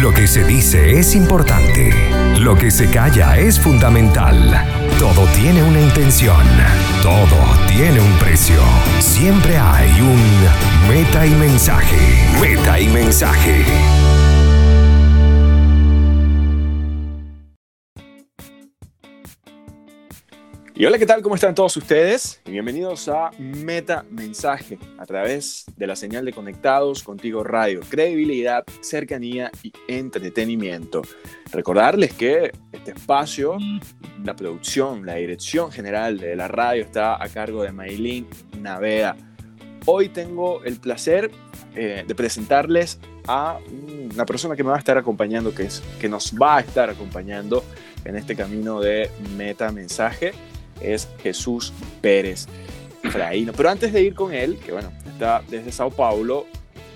Lo que se dice es importante. Lo que se calla es fundamental. Todo tiene una intención. Todo tiene un precio. Siempre hay un meta y mensaje. Meta y mensaje. Y hola, ¿qué tal? ¿Cómo están todos ustedes? Bienvenidos a Meta Mensaje a través de la señal de Conectados Contigo Radio. Credibilidad, cercanía y entretenimiento. Recordarles que este espacio, la producción, la dirección general de la radio está a cargo de Maylin Navea. Hoy tengo el placer eh, de presentarles a una persona que me va a estar acompañando, que, es, que nos va a estar acompañando en este camino de Meta Mensaje es Jesús Pérez Fraíno. Pero antes de ir con él, que bueno, está desde Sao Paulo,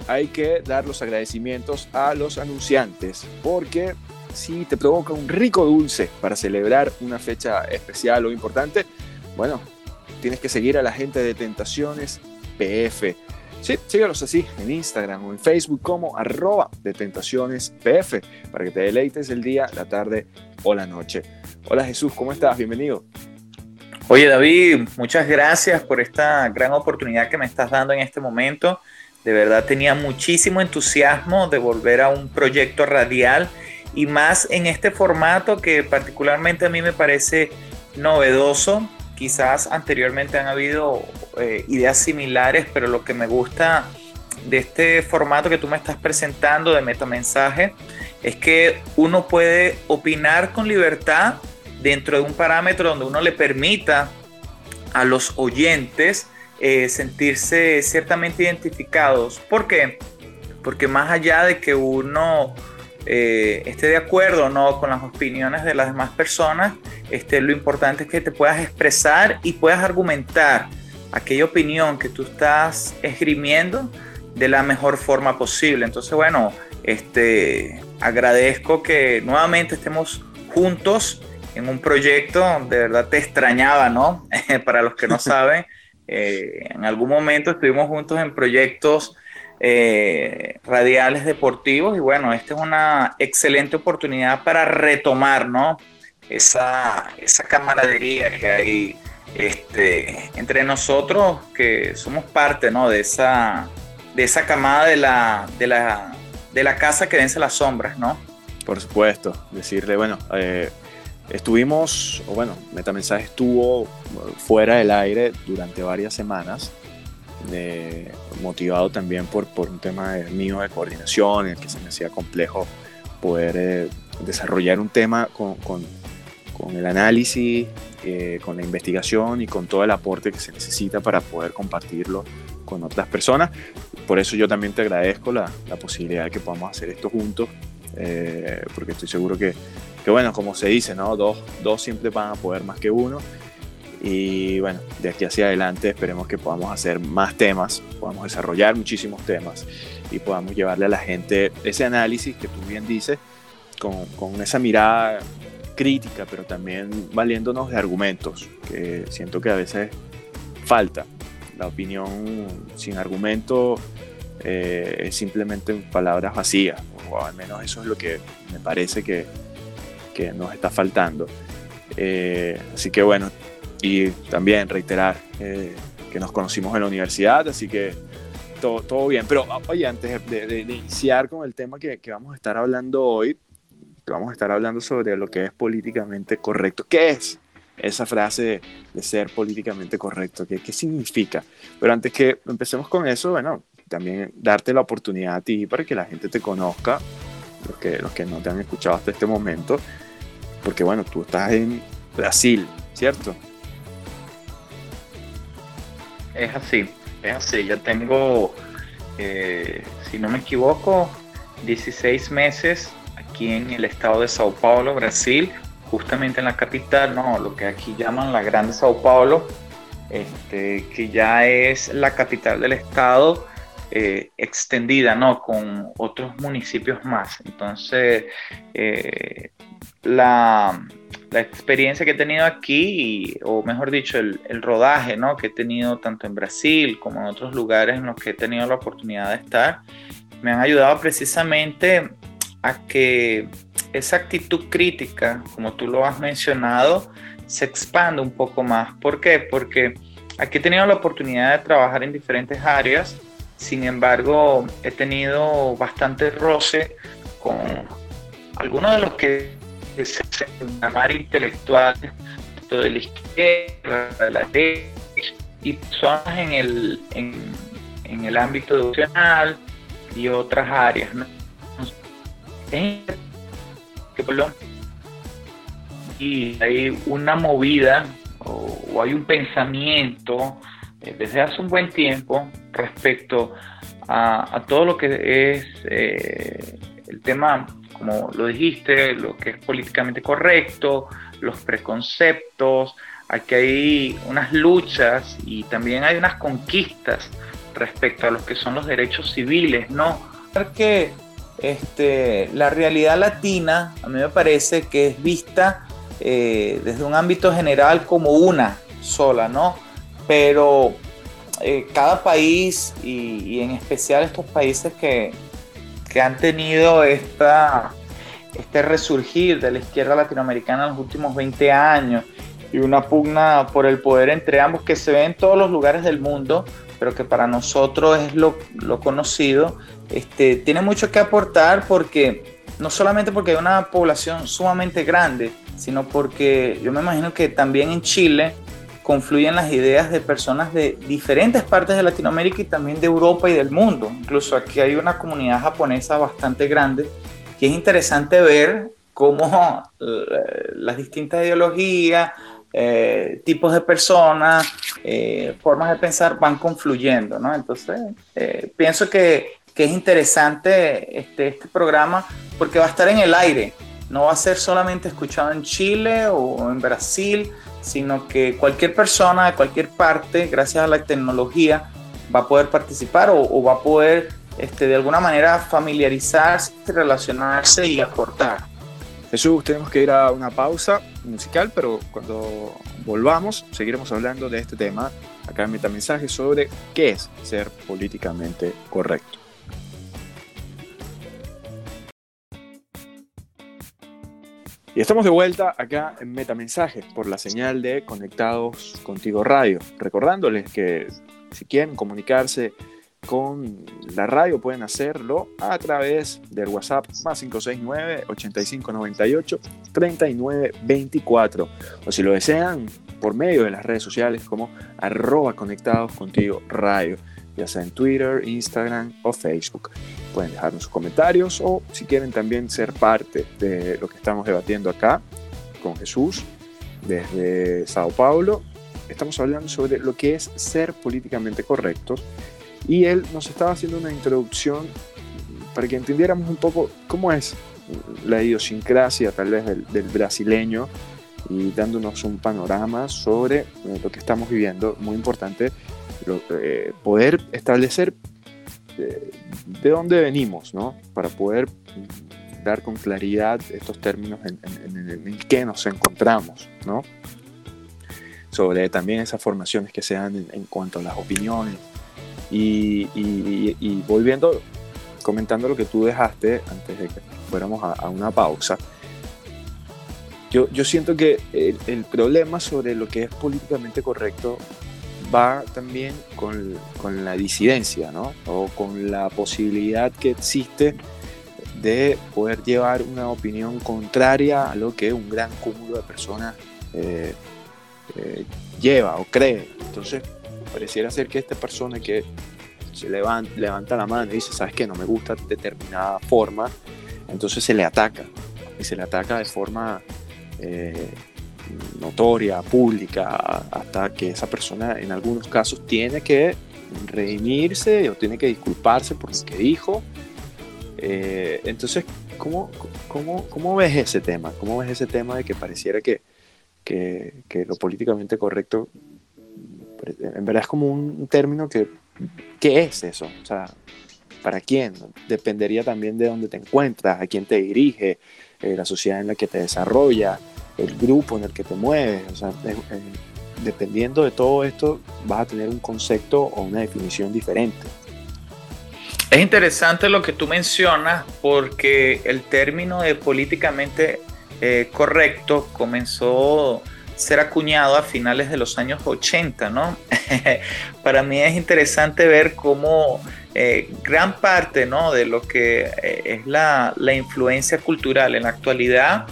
hay que dar los agradecimientos a los anunciantes, porque si te provoca un rico dulce para celebrar una fecha especial o importante, bueno, tienes que seguir a la gente de Tentaciones PF. Sí, sígalos así en Instagram o en Facebook como arroba de Tentaciones PF para que te deleites el día, la tarde o la noche. Hola Jesús, ¿cómo estás? Bienvenido. Oye David, muchas gracias por esta gran oportunidad que me estás dando en este momento. De verdad tenía muchísimo entusiasmo de volver a un proyecto radial y más en este formato que particularmente a mí me parece novedoso. Quizás anteriormente han habido eh, ideas similares, pero lo que me gusta de este formato que tú me estás presentando de metamensaje es que uno puede opinar con libertad dentro de un parámetro donde uno le permita a los oyentes eh, sentirse ciertamente identificados. ¿Por qué? Porque más allá de que uno eh, esté de acuerdo no con las opiniones de las demás personas, este, lo importante es que te puedas expresar y puedas argumentar aquella opinión que tú estás esgrimiendo de la mejor forma posible. Entonces, bueno, este, agradezco que nuevamente estemos juntos en un proyecto, de verdad te extrañaba, ¿no? Para los que no saben, eh, en algún momento estuvimos juntos en proyectos eh, radiales deportivos y bueno, esta es una excelente oportunidad para retomar, ¿no? Esa, esa camaradería que hay este, entre nosotros, que somos parte, ¿no? De esa, de esa camada de la, de la, de la casa que vence las sombras, ¿no? Por supuesto, decirle, bueno, eh, Estuvimos, o bueno, Metamensaje estuvo fuera del aire durante varias semanas, motivado también por, por un tema mío de coordinación, en el que se me hacía complejo poder eh, desarrollar un tema con, con, con el análisis, eh, con la investigación y con todo el aporte que se necesita para poder compartirlo con otras personas. Por eso yo también te agradezco la, la posibilidad de que podamos hacer esto juntos, eh, porque estoy seguro que que bueno, como se dice, ¿no? Dos, dos siempre van a poder más que uno. Y bueno, de aquí hacia adelante esperemos que podamos hacer más temas, podamos desarrollar muchísimos temas y podamos llevarle a la gente ese análisis que tú bien dices, con, con esa mirada crítica, pero también valiéndonos de argumentos, que siento que a veces falta. La opinión sin argumento eh, es simplemente palabras vacías, o al menos eso es lo que me parece que, que nos está faltando. Eh, así que bueno, y también reiterar eh, que nos conocimos en la universidad, así que todo, todo bien. Pero oye, antes de, iniciar con el tema que, que, vamos a estar hablando hoy, que vamos a estar hablando sobre lo que es políticamente correcto. ¿Qué es esa frase de, ser políticamente correcto? ¿Qué, ¿Qué significa? Pero antes que empecemos con eso, bueno, también darte la oportunidad a ti para que la gente te conozca, los que, los que no te han escuchado hasta este momento, porque bueno, tú estás en Brasil, ¿cierto? Es así, es así. Ya tengo, eh, si no me equivoco, 16 meses aquí en el estado de Sao Paulo, Brasil, justamente en la capital, no, lo que aquí llaman la Grande Sao Paulo, este, que ya es la capital del estado eh, extendida, ¿no? Con otros municipios más. Entonces, eh, la, experiencia que he tenido aquí, o mejor dicho, el, rodaje ¿no? que he tenido tanto en Brasil como en otros lugares en los que he tenido la oportunidad de estar, me han ayudado precisamente a que esa actitud crítica, como tú lo has mencionado, se expanda un poco más. ¿Por qué? Porque aquí he tenido la oportunidad de trabajar en diferentes áreas, sin embargo, he tenido bastante roce con algunos de los que se llamar intelectuales, de la izquierda, de la derecha, y personas en el, en, el ámbito educacional y otras áreas. ¿no? y hay una movida o, hay un pensamiento eh, desde hace un buen tiempo respecto a, todo lo que es eh, el tema, como lo dijiste, lo que es políticamente correcto, los preconceptos, aquí hay unas luchas y también hay unas conquistas respecto a lo que son los derechos civiles, ¿no? Porque este, la realidad latina a mí me parece que es vista eh, desde un ámbito general como una sola, ¿no? Pero eh, cada país y, en especial estos países que, han tenido esta, este resurgir de la izquierda latinoamericana en los últimos 20 años y una pugna por el poder entre ambos que se ve en todos los lugares del mundo, pero que para nosotros es lo, lo conocido, este, tiene mucho que aportar porque no solamente porque hay una población sumamente grande, sino porque yo me imagino que también en Chile confluyen las ideas de personas de diferentes partes de Latinoamérica y también de Europa y del mundo. Incluso aquí hay una comunidad japonesa bastante grande que es interesante ver cómo eh, las distintas ideologías, eh, tipos de personas, eh, formas de pensar van confluyendo, ¿no? Entonces, pienso que, que, es interesante este, este programa porque va a estar en el aire, no va a ser solamente escuchado en Chile o en Brasil, sino que cualquier persona de cualquier parte, gracias a la tecnología, va a poder participar o, va a poder este, de alguna manera familiarizarse, relacionarse y aportar. Jesús, tenemos que ir a una pausa musical, pero cuando volvamos seguiremos hablando de este tema acá en Metamensaje sobre qué es ser políticamente correcto. Y estamos de vuelta acá en Metamensajes por la señal de Conectados Contigo Radio. Recordándoles que si quieren comunicarse con la radio pueden hacerlo a través del WhatsApp más 569 8598 3924 o si lo desean por medio de las redes sociales como arroba conectados contigo radio ya sea en Twitter, Instagram o Facebook. Pueden dejarnos sus comentarios o si quieren también ser parte de lo que estamos debatiendo acá con Jesús desde Sao Paulo. Estamos hablando sobre lo que es ser políticamente correctos y él nos estaba haciendo una introducción para que entendiéramos un poco cómo es la idiosincrasia tal vez del, del brasileño y dándonos un panorama sobre eh, lo que estamos viviendo, muy importante eh, poder establecer eh, de dónde venimos, ¿no? Para poder dar con claridad estos términos en, en, qué nos encontramos, ¿no? Sobre también esas formaciones que se dan en, cuanto a las opiniones. Y, volviendo, comentando lo que tú dejaste antes de que fuéramos a, una pausa, yo, yo, siento que el, el, problema sobre lo que es políticamente correcto va también con, con, la disidencia, ¿no? O con la posibilidad que existe de poder llevar una opinión contraria a lo que un gran cúmulo de personas eh, eh, lleva o cree. Entonces, pareciera ser que esta persona que se levanta, la mano y dice, sabes que no me gusta determinada forma, entonces se le ataca. Y se le ataca de forma eh, notoria, pública, hasta que esa persona en algunos casos tiene que redimirse o tiene que disculparse por lo que dijo. Eh, entonces, ¿cómo, cómo, cómo ves ese tema? ¿Cómo ves ese tema de que pareciera que, que, lo políticamente correcto, en verdad es como un término que, ¿qué es eso? O sea, ¿para quién? Dependería también de dónde te encuentras, a quién te dirige, eh, la sociedad en la que te desarrolla, el grupo en el que te mueves. O sea, dependiendo de todo esto, vas a tener un concepto o una definición diferente. Es interesante lo que tú mencionas porque el término de políticamente eh, correcto comenzó a ser acuñado a finales de los años 80, ¿no? Para mí es interesante ver cómo eh, gran parte, ¿no? De lo que eh, es la, la, influencia cultural en la actualidad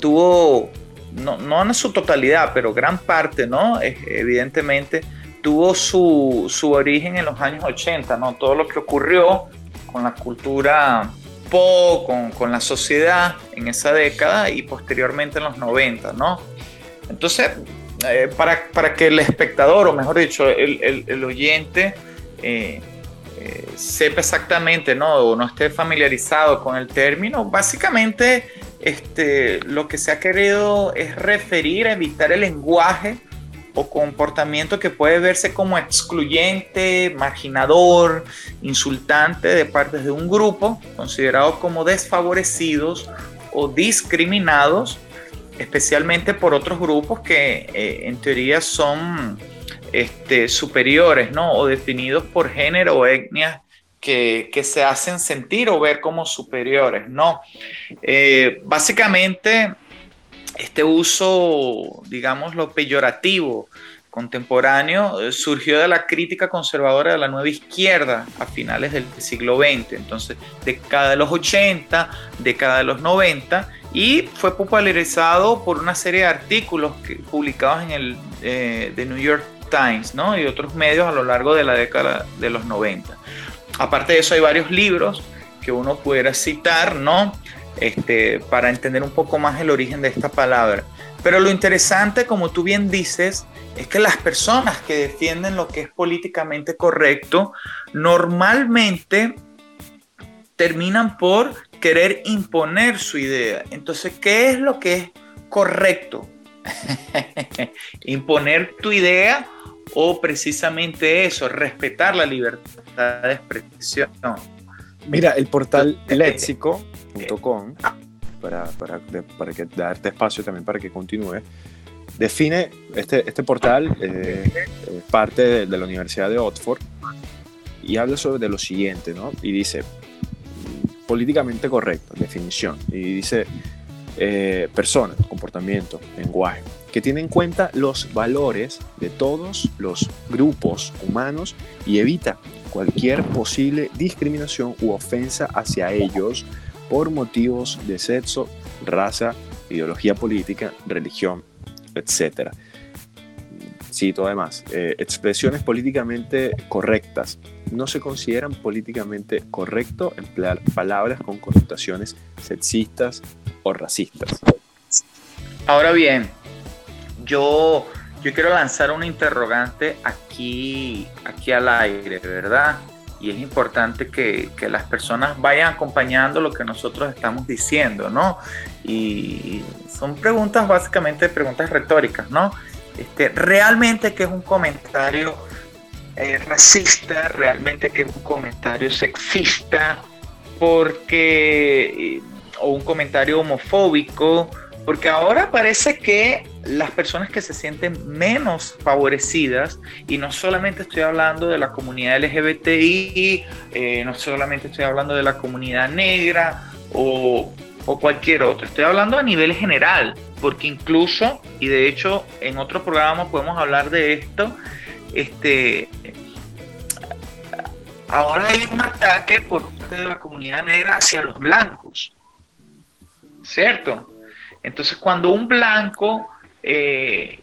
tuvo, no, no en su totalidad, pero gran parte, ¿no? Evidentemente tuvo su, su, origen en los años 80, ¿no? Todo lo que ocurrió con la cultura pop, con, con, la sociedad en esa década y posteriormente en los 90, ¿no? Entonces, eh, para, para, que el espectador, o mejor dicho, el, el, oyente, eh, eh, sepa exactamente, ¿no? O no esté familiarizado con el término, básicamente este, lo que se ha querido es referir a evitar el lenguaje o comportamiento que puede verse como excluyente, marginador, insultante de parte de un grupo, considerados como desfavorecidos o discriminados, especialmente por otros grupos que eh, en teoría son este, superiores, ¿no? O definidos por género o etnias que, se hacen sentir o ver como superiores, ¿no? Eh, básicamente, este uso, digamos, lo peyorativo contemporáneo eh, surgió de la crítica conservadora de la nueva izquierda a finales del siglo XX, entonces década de los 80, década de los 90, y fue popularizado por una serie de artículos que, publicados en el eh, New York Times ¿no? y otros medios a lo largo de la década de los 90. Aparte de eso hay varios libros que uno pudiera citar, ¿no? Este, para entender un poco más el origen de esta palabra. Pero lo interesante, como tú bien dices, es que las personas que defienden lo que es políticamente correcto normalmente terminan por querer imponer su idea. Entonces, ¿qué es lo que es correcto? ¿Imponer tu idea o precisamente eso, respetar la libertad de expresión? Mira, el portal léxico.com, para, para, para que, darte espacio también para que continúe, define este, este portal, eh, parte de, la Universidad de Oxford, y habla sobre lo siguiente, ¿no? Y dice, políticamente correcto, definición, y dice, eh, personas, comportamiento, lenguaje, que tiene en cuenta los valores de todos los grupos humanos y evita cualquier posible discriminación u ofensa hacia ellos por motivos de sexo, raza, ideología política, religión, etc. Cito además, eh, expresiones políticamente correctas no se consideran políticamente correcto emplear palabras con connotaciones sexistas o racistas. Ahora bien, yo yo quiero lanzar una interrogante aquí, aquí al aire, ¿verdad? Y es importante que, que, las personas vayan acompañando lo que nosotros estamos diciendo, ¿no? Y son preguntas, básicamente preguntas retóricas, ¿no? Este, realmente que es un comentario eh, racista, realmente que es un comentario sexista, porque, eh, o un comentario homofóbico, porque ahora parece que las personas que se sienten menos favorecidas, y no solamente estoy hablando de la comunidad LGBTI, eh, no solamente estoy hablando de la comunidad negra o, o cualquier otro, estoy hablando a nivel general, porque incluso, y de hecho en otro programa podemos hablar de esto, este, ahora hay un ataque por parte de la comunidad negra hacia los blancos, ¿cierto? Entonces, cuando un blanco eh,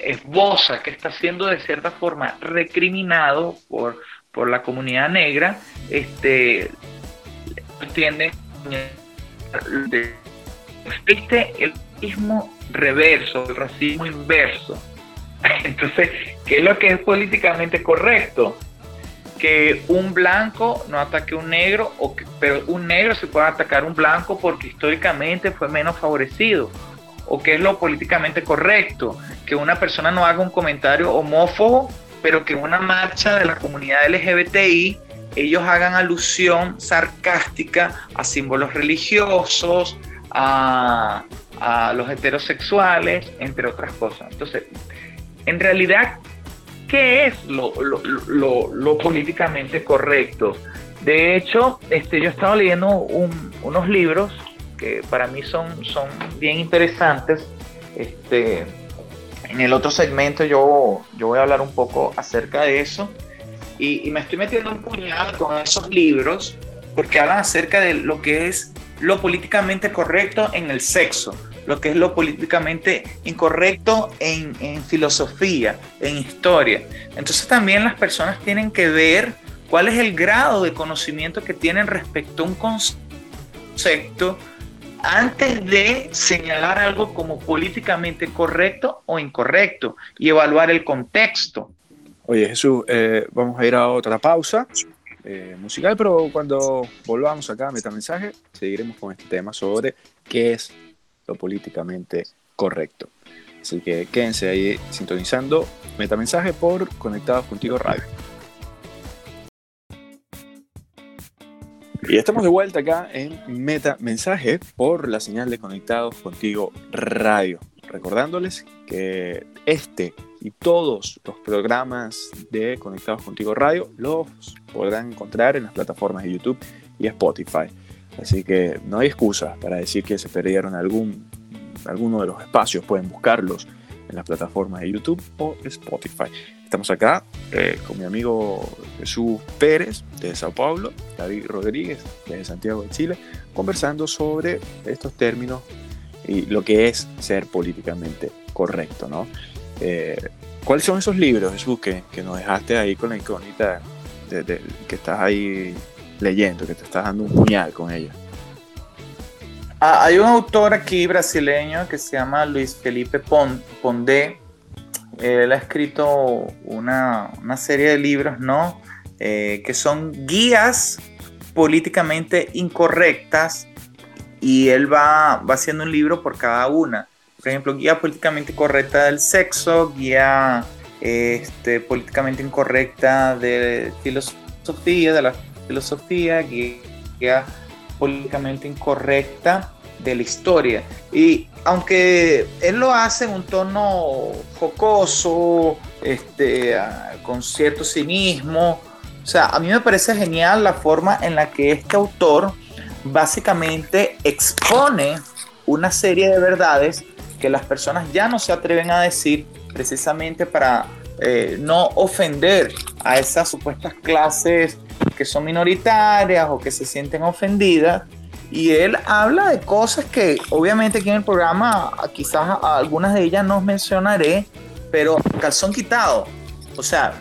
esboza que está siendo de cierta forma recriminado por, por la comunidad negra, este, entiende existe el racismo reverso, el racismo inverso. Entonces, ¿qué es lo que es políticamente correcto? que un blanco no ataque a un negro, o pero un negro se puede atacar a un blanco porque históricamente fue menos favorecido. O que es lo políticamente correcto, que una persona no haga un comentario homófobo, pero que en una marcha de la comunidad LGBTI ellos hagan alusión sarcástica a símbolos religiosos, a, los heterosexuales, entre otras cosas. Entonces, en realidad, ¿Qué es lo, políticamente correcto? De hecho, este, yo estaba leyendo unos libros que para mí son, son bien interesantes. Este, en el otro segmento yo, yo voy a hablar un poco acerca de eso. Y, me estoy metiendo un puñal con esos libros porque hablan acerca de lo que es lo políticamente correcto en el sexo, lo que es lo políticamente incorrecto en, en, filosofía, en historia. Entonces también las personas tienen que ver cuál es el grado de conocimiento que tienen respecto a un concepto antes de señalar algo como políticamente correcto o incorrecto y evaluar el contexto. Oye Jesús, eh, vamos a ir a otra pausa eh, musical, pero cuando volvamos acá a Metamensaje, seguiremos con este tema sobre qué es lo políticamente correcto. Así que quédense ahí sintonizando Metamensaje por Conectados Contigo Radio. Y estamos de vuelta acá en Meta Mensaje por la señal de Conectados Contigo Radio. Recordándoles que este y todos los programas de Conectados Contigo Radio los podrán encontrar en las plataformas de YouTube y Spotify. Así que no hay excusa para decir que se perdieron algún, alguno de los espacios. Pueden buscarlos en las plataformas de YouTube o Spotify. Estamos acá eh, con mi amigo Jesús Pérez de Sao Paulo, David Rodríguez de Santiago de Chile, conversando sobre estos términos y lo que es ser políticamente correcto, ¿no? Eh, ¿Cuáles son esos libros, Jesús, que, que, nos dejaste ahí con la incógnita de, que estás ahí leyendo, que te estás dando un puñal con ella? Ah, hay un autor aquí brasileño que se llama Luis Felipe Pondé, él ha escrito una, serie de libros, ¿no? Eh, que son guías políticamente incorrectas y él va, va haciendo un libro por cada una. Por ejemplo, guía políticamente correcta del sexo, guía este, políticamente incorrecta de filosofía, de la filosofía, guía políticamente incorrecta de la historia. Y aunque él lo hace en un tono jocoso, este, con cierto cinismo, o sea, a mí me parece genial la forma en la que este autor básicamente expone una serie de verdades que las personas ya no se atreven a decir precisamente para eh, no ofender a esas supuestas clases que son minoritarias o que se sienten ofendidas y él habla de cosas que obviamente aquí en el programa quizás algunas de ellas no mencionaré, pero calzón quitado, o sea,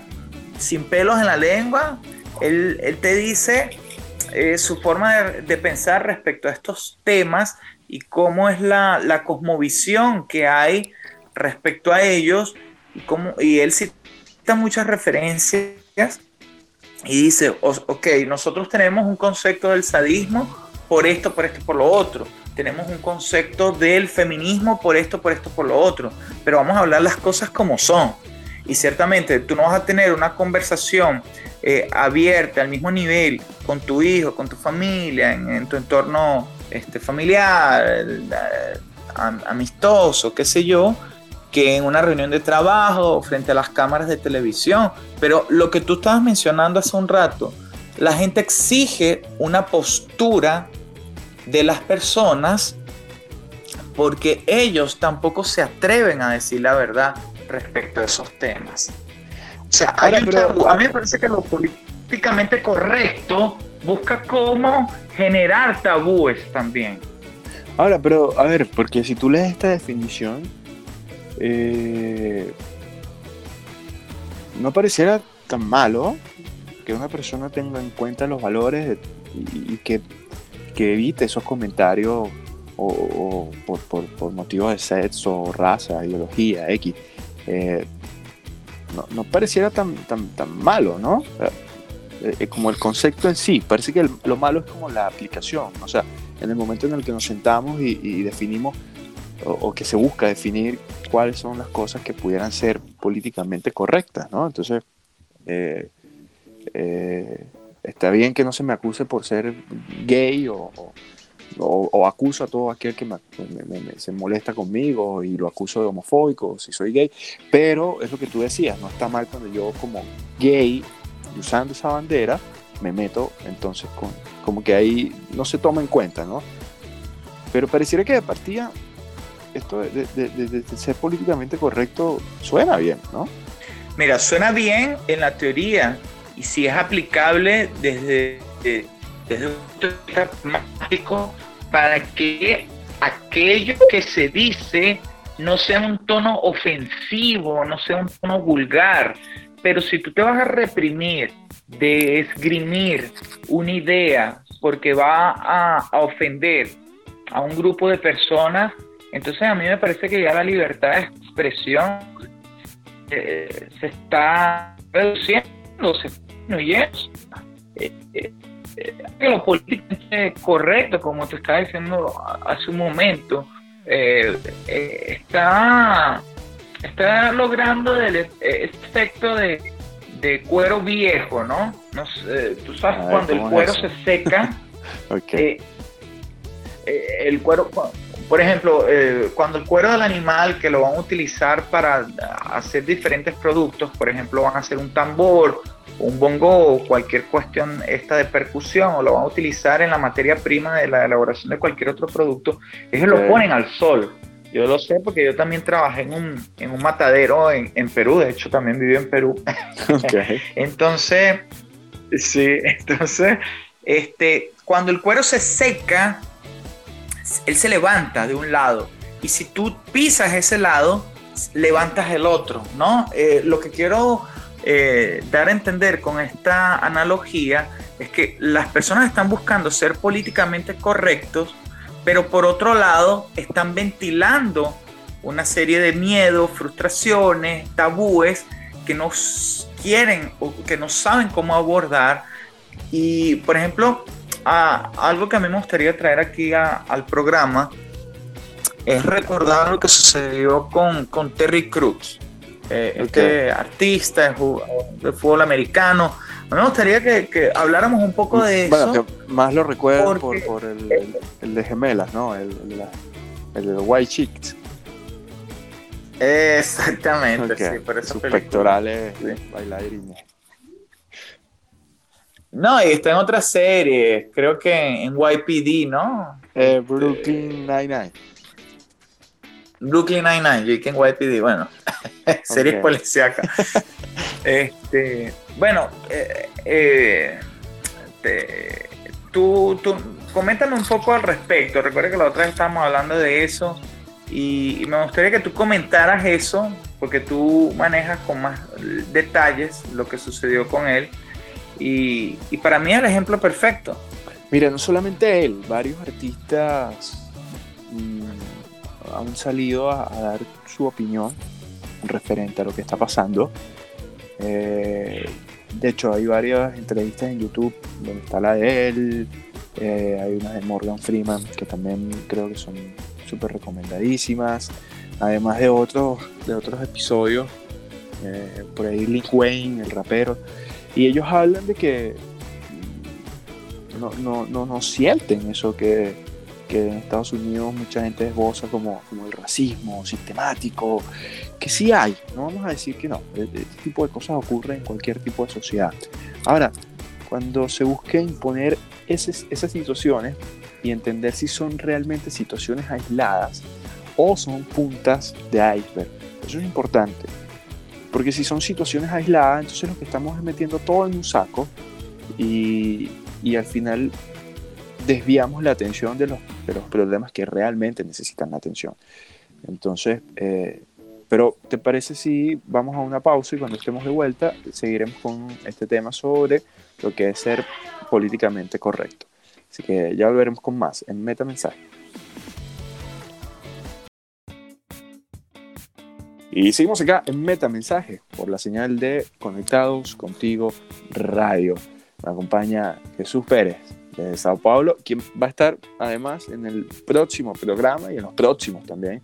sin pelos en la lengua, él, te dice eh, su forma de, pensar respecto a estos temas y cómo es la, la cosmovisión que hay respecto a ellos y, cómo, y él cita muchas referencias y dice, ok, nosotros tenemos un concepto del sadismo por esto, por esto, por lo otro. Tenemos un concepto del feminismo por esto, por esto, por lo otro. Pero vamos a hablar las cosas como son. Y ciertamente tú no vas a tener una conversación eh, abierta al mismo nivel con tu hijo, con tu familia, en, tu entorno este, familiar, eh, amistoso, qué sé yo, que en una reunión de trabajo frente a las cámaras de televisión. Pero lo que tú estabas mencionando hace un rato, la gente exige una postura de las personas porque ellos tampoco se atreven a decir la verdad respecto a esos temas. O sea, a mí me parece que lo políticamente correcto busca cómo generar tabúes también. Ahora, pero a ver, porque si tú lees esta definición, eh, no pareciera tan malo que una persona tenga en cuenta los valores y, que, evite esos comentarios o, por, motivos de sexo, raza, ideología, X. Eh, no, pareciera tan, tan, tan malo, ¿no? Eh, eh, como el concepto en sí, parece que lo malo es como la aplicación, o sea, en el momento en el que nos sentamos y, definimos o, que se busca definir cuáles son las cosas que pudieran ser políticamente correctas, ¿no? Entonces, eh, está bien que no se me acuse por ser gay o, o, acuso a todo aquel que se molesta conmigo y lo acuso de homofóbico si soy gay, pero es lo que tú decías, no está mal cuando yo como gay, usando esa bandera, me meto entonces con, como que ahí no se toma en cuenta, ¿no? Pero pareciera que de partida esto de, ser políticamente correcto suena bien, ¿no? Mira, suena bien en la teoría y si es aplicable desde, desde un punto de vista pragmático para que aquello que se dice no sea un tono ofensivo, no sea un tono vulgar. Pero si tú te vas a reprimir de esgrimir una idea porque va a, ofender a un grupo de personas, entonces a mí me parece que ya la libertad de expresión eh, se está reduciendo, se disminuyendo. Eh, eh, lo políticamente correcto, como te estaba diciendo hace un momento, está, está logrando el efecto de de cuero viejo, ¿no? no sé, tú sabes cuando el cuero se seca, eh, eh, el cuero, por ejemplo, eh, cuando el cuero del animal que lo van a utilizar para hacer diferentes productos, por ejemplo, van a hacer un tambor, un bongo o cualquier cuestión esta de percusión, o lo van a utilizar en la materia prima de la elaboración de cualquier otro producto, ellos lo ponen al sol yo lo sé porque yo también trabajé en un, en un matadero en, en, Perú, de hecho también viví en Perú. entonces, sí, entonces, este, cuando el cuero se seca, él se levanta de un lado y si tú pisas ese lado, levantas el otro, ¿no? Eh, lo que quiero eh, dar a entender con esta analogía es que las personas están buscando ser políticamente correctos pero por otro lado están ventilando una serie de miedos, frustraciones, tabúes que no quieren o que no saben cómo abordar. Y, por ejemplo, algo que a mí me gustaría traer aquí al programa es recordar lo que sucedió con, con Terry Cruz, eh, este artista de fútbol americano, me gustaría que, habláramos un poco de eso. Bueno, más lo recuerdo por, el, de gemelas, ¿no? El, el, de White Chicks. Exactamente, sí, por eso. Pectorales bailarines. No, y está en otra serie, creo que en YPD, ¿no? Eh, Brooklyn Nine-Nine. Brooklyn Nine-Nine, en YPD, bueno, series policíacas. este, bueno, eh, eh, tú, tú, coméntame un poco al respecto. Recuerda que la otra vez estábamos hablando de eso y, me gustaría que tú comentaras eso, porque tú manejas con más detalles lo que sucedió con él. Y, para mí es el ejemplo perfecto. Mira, no solamente él, varios artistas mm, han salido a, dar su opinión referente a lo que está pasando. Eh, de hecho, hay varias entrevistas en YouTube donde está la de él, eh, hay una de Morgan Freeman que también creo que son súper recomendadísimas, además de otros, de otros episodios, eh, por ahí Link Wayne, el rapero, y ellos hablan de que no, no, no, no sienten eso que, que, en Estados Unidos mucha gente esboza como, como el racismo sistemático que sí hay, no vamos a decir que no, e-, este tipo de cosas ocurren en cualquier tipo de sociedad. Ahora, cuando se busque imponer esas, esas situaciones y entender si son realmente situaciones aisladas o son puntas de iceberg, eso es importante. Porque si son situaciones aisladas, entonces lo que estamos es metiendo todo en un saco y, y al final desviamos la atención de los, de los problemas que realmente necesitan la atención. Entonces, eh, pero, ¿te parece si vamos a una pausa y cuando estemos de vuelta seguiremos con este tema sobre lo que es ser políticamente correcto? Así que ya volveremos con más en Meta Mensaje. Y seguimos acá en Meta Mensaje por la señal de Conectados Contigo Radio. Me acompaña Jesús Pérez de Sao Paulo, quien va a estar además en el próximo programa y en los próximos también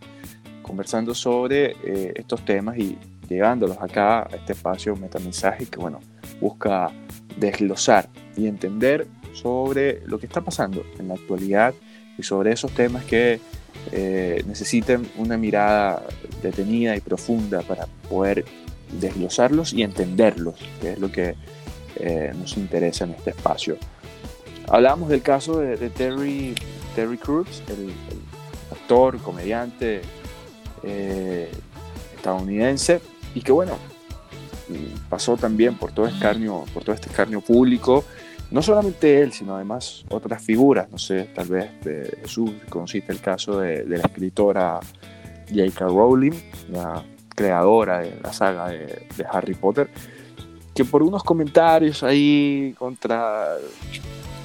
conversando sobre eh, estos temas y llevándolos acá a este espacio metamensaje que bueno, busca desglosar y entender sobre lo que está pasando en la actualidad y sobre esos temas que eh, una mirada detenida y profunda para poder desglosarlos y entenderlos, que es lo que eh, nos interesa en este espacio. Hablábamos del caso de, Terry, Terry Crews, el, actor, comediante eh, estadounidense, y que bueno, pasó también por todo, escarnio, por todo este escarnio público, no solamente él, sino además otras figuras, no sé, tal vez de Jesús, conociste el caso de, la escritora J.K. Rowling, la creadora de la saga de Harry Potter, que por unos comentarios ahí contra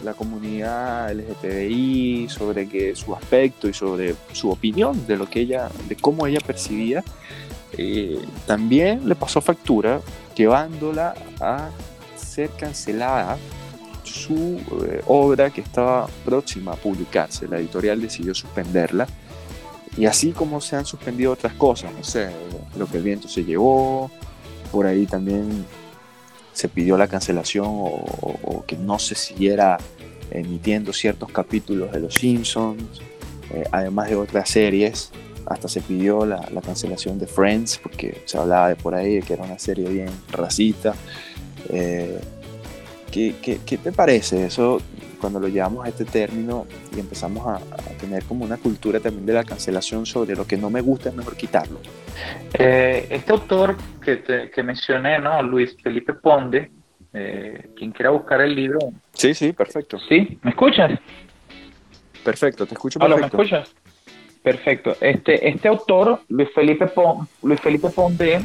la comunidad LGTBI, sobre que su aspecto y sobre su opinión de lo que ella, de cómo ella percibía, eh, también le pasó factura, llevándola a ser cancelada su eh, obra que estaba próxima a publicarse. La editorial decidió suspenderla. Y así como se han suspendido otras cosas, no sé, lo que el viento se llevó, por ahí también se pidió la cancelación o, que no se siguiera emitiendo ciertos capítulos de Los Simpsons, eh, además de otras series. Hasta se pidió la, cancelación de Friends, porque se hablaba de por ahí de que era una serie bien racista. Eh, ¿qué, qué, te parece eso cuando lo llevamos a este término y empezamos a, tener como una cultura también de la cancelación sobre lo que no me gusta es mejor quitarlo? Eh, este autor que, que mencioné, ¿no? Luis Felipe Ponde, eh, quien quiera buscar el libro. Sí, sí, perfecto. ¿Sí? ¿Me escuchas? Perfecto, te escucho perfecto. ¿me escuchas? Perfecto. Este, este autor, Luis Felipe, Luis Felipe Ponde,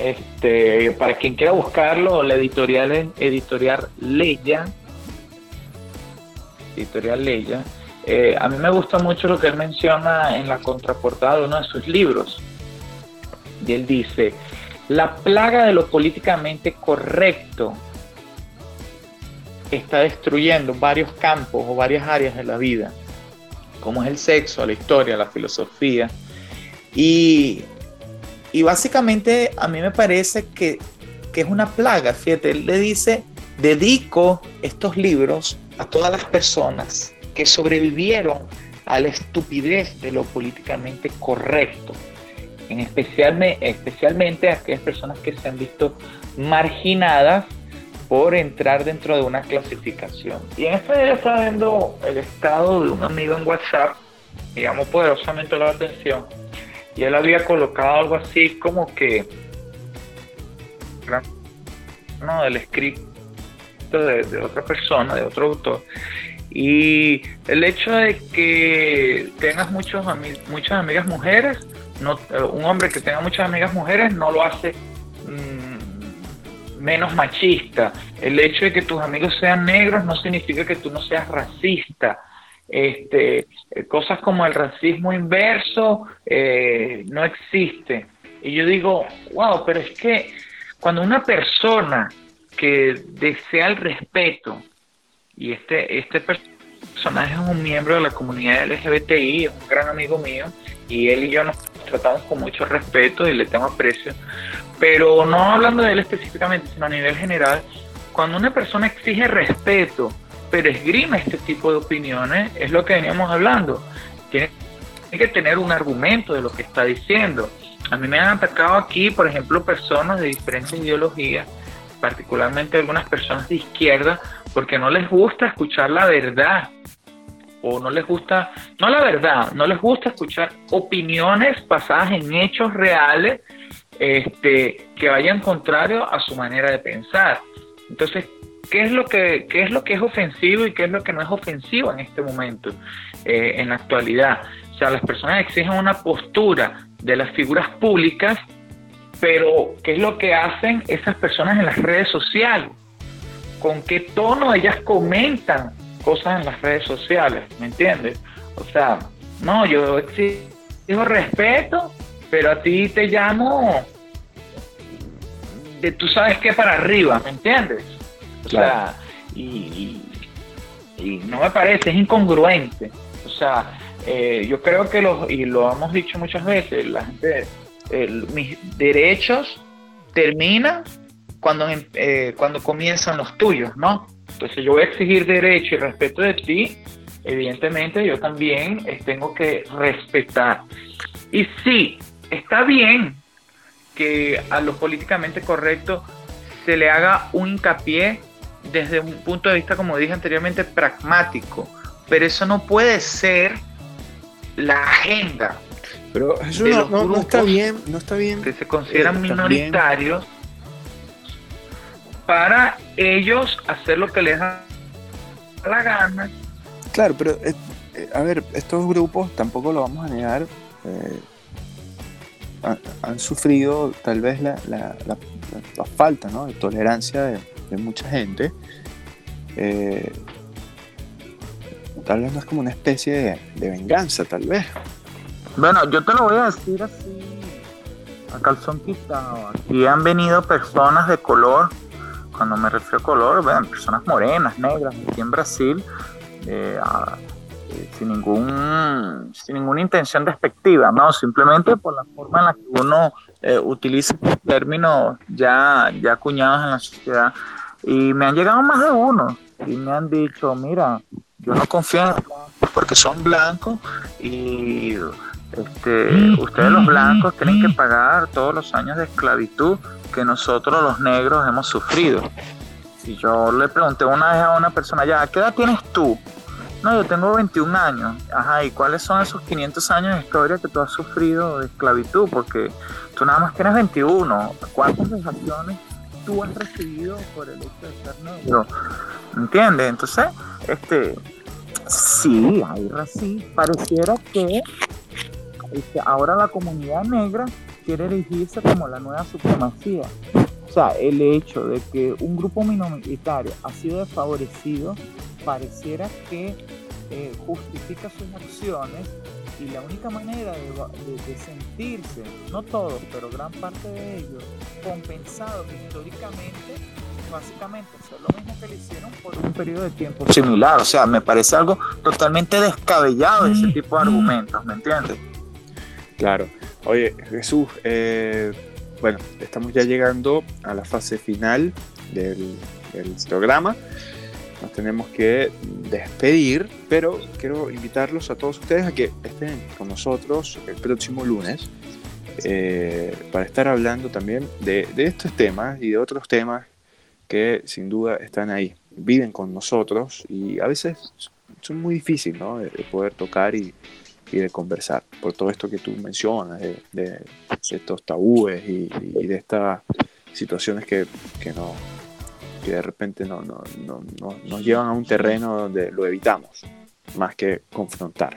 este, para quien quiera buscarlo, la editorial es Editorial Leya. Editorial Leya. Eh, a mí me gusta mucho lo que él menciona en la contraportada de uno de sus libros, y él dice, la plaga de lo políticamente correcto está destruyendo varios campos o varias áreas de la vida, como es el sexo, la historia, la filosofía. Y, básicamente a mí me parece que, que es una plaga. Fíjate, él le dice, dedico estos libros a todas las personas que sobrevivieron a la estupidez de lo políticamente correcto en especialmente, especialmente aquellas personas que se han visto marginadas por entrar dentro de una clasificación. Y en este día estaba viendo el estado de un amigo en WhatsApp, me llamó poderosamente la atención, y él había colocado algo así como que, no, del de, otra persona, de otro autor, y el hecho de que tengas muchos muchas amigas mujeres eh, un hombre que tenga muchas amigas mujeres no lo hace mm, menos machista. El hecho de que tus amigos sean negros no significa que tú no seas racista. Este, eh, cosas como el racismo inverso eh, no existe. Y yo digo, wow, pero es que cuando una persona que desea el respeto, y este, este personaje es un miembro de la comunidad LGBTI, es un gran amigo mío, y él y yo nos tratamos con mucho respeto y le tengo aprecio, pero no hablando de él específicamente, sino a nivel general, cuando una persona exige respeto, pero esgrime este tipo de opiniones, es lo que veníamos hablando. Tiene, que tener un argumento de lo que está diciendo. A mí me han atacado aquí, por ejemplo, personas de diferentes ideologías, particularmente algunas personas de izquierda, porque no les gusta escuchar la verdad o no les gusta, no la verdad, no les gusta escuchar opiniones basadas en hechos reales este, que vayan contrario a su manera de pensar. Entonces, ¿qué es lo que, qué es, lo que es ofensivo y qué es lo que no es ofensivo en este momento, eh, en la actualidad? O sea, las personas exigen una postura de las figuras públicas, pero ¿qué es lo que hacen esas personas en las redes sociales? ¿Con qué tono ellas comentan cosas en las redes sociales, ¿me entiendes? O sea, no, yo exijo respeto, pero a ti te llamo de tú sabes qué para arriba, ¿me entiendes? O sea, y, no me parece, es incongruente. O sea, eh, yo creo que los, y lo hemos dicho muchas veces, la gente, mis derechos terminan cuando, eh, cuando comienzan los tuyos, ¿no? Entonces yo voy a exigir derecho y respeto de ti, evidentemente yo también eh, tengo que respetar. Y sí, está bien que a lo políticamente correcto se le haga un hincapié desde un punto de vista, como dije anteriormente, pragmático. Pero eso no puede ser la agenda. Pero eso no, está bien, no está bien. Que se consideran minoritarios para ellos hacer lo que les da la gana. Claro, pero eh, eh, a ver, estos grupos tampoco lo vamos a negar. Eh, han, sufrido tal vez la, falta de tolerancia de, mucha gente. tal vez no es como una especie de, venganza, tal vez. Bueno, yo te lo voy a decir así, a calzón quitado. Aquí han venido personas de color cuando me refiero a color, vean, personas morenas, negras, aquí en Brasil, eh, eh, sin, ningún, sin ninguna intención despectiva, ¿no? Simplemente por la forma en la que uno eh, utiliza términos ya, ya acuñados en la sociedad. Y me han llegado más de uno y me han dicho, mira, yo no confío en los porque son blancos y ustedes los blancos tienen que pagar todos los años de esclavitud que nosotros los negros hemos sufrido. Y yo le pregunté una vez a una persona, ya, ¿qué edad tienes tú? No, yo tengo 21 años. Ajá, ¿y cuáles son esos 500 años de historia que tú has sufrido de esclavitud? Porque tú nada más tienes 21. ¿Cuántas vejaciones tú has recibido por el hecho de ser negro? ¿Entiendes? Entonces, este, sí, hay racismo. Pareciera que este, ahora la comunidad negra quiere erigirse como la nueva supremacía. O sea, el hecho de que un grupo minoritario ha sido desfavorecido pareciera que eh, justifica sus acciones y la única manera de, sentirse, no todos, pero gran parte de ellos, compensados históricamente, básicamente hacer lo mismo que le hicieron por un periodo de tiempo similar. O sea, me parece algo totalmente descabellado ese tipo de argumentos, ¿me entiendes? Claro. Oye, Jesús, eh, bueno, estamos ya llegando a la fase final del, programa. Nos tenemos que despedir, pero quiero invitarlos a todos ustedes a que estén con nosotros el próximo lunes eh, para estar hablando también de, estos temas y de otros temas que sin duda están ahí, viven con nosotros y a veces son muy difíciles de poder tocar y, y de conversar, por todo esto que tú mencionas, de, estos tabúes y, de estas situaciones que, que, no, que de repente no, no, nos llevan a un terreno donde lo evitamos, más que confrontar.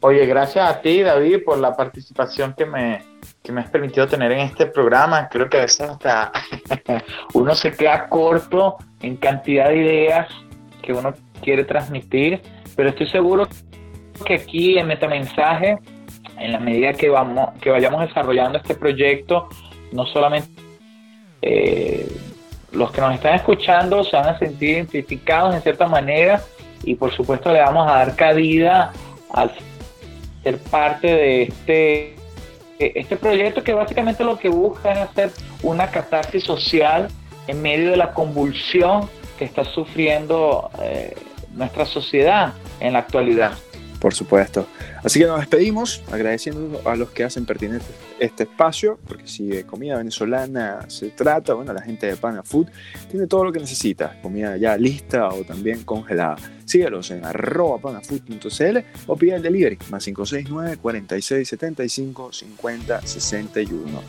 Oye, gracias a ti, David, por la participación que me, que me has permitido tener en este programa. Creo que a veces hasta uno se queda corto en cantidad de ideas que uno quiere transmitir, pero estoy seguro que aquí en Metamensaje, en la medida que, vamos, que vayamos desarrollando este proyecto, no solamente eh, los que nos están escuchando se van a sentir identificados en cierta manera y por supuesto le vamos a dar cabida al ser parte de este, este proyecto que básicamente lo que busca es hacer una catarsis social en medio de la convulsión que está sufriendo eh, nuestra sociedad en la actualidad. Por supuesto. Así que nos despedimos agradeciendo a los que hacen pertinente este espacio, porque si de comida venezolana se trata, bueno, la gente de Pana Food tiene todo lo que necesita, comida ya lista o también congelada. Síguelos en arroba panafood.cl o pide el delivery más 569 46 75 50 61.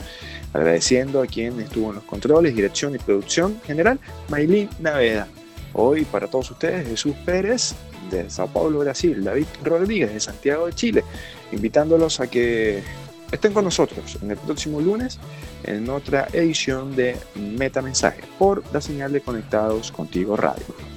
Agradeciendo a quien estuvo en los controles, dirección y producción general, Maylin Naveda. Hoy para todos ustedes, Jesús Pérez de Sao Paulo, Brasil, David Rodríguez de Santiago de Chile, invitándolos a que estén con nosotros en el próximo lunes en otra edición de Meta Mensaje por la señal de Conectados Contigo Radio.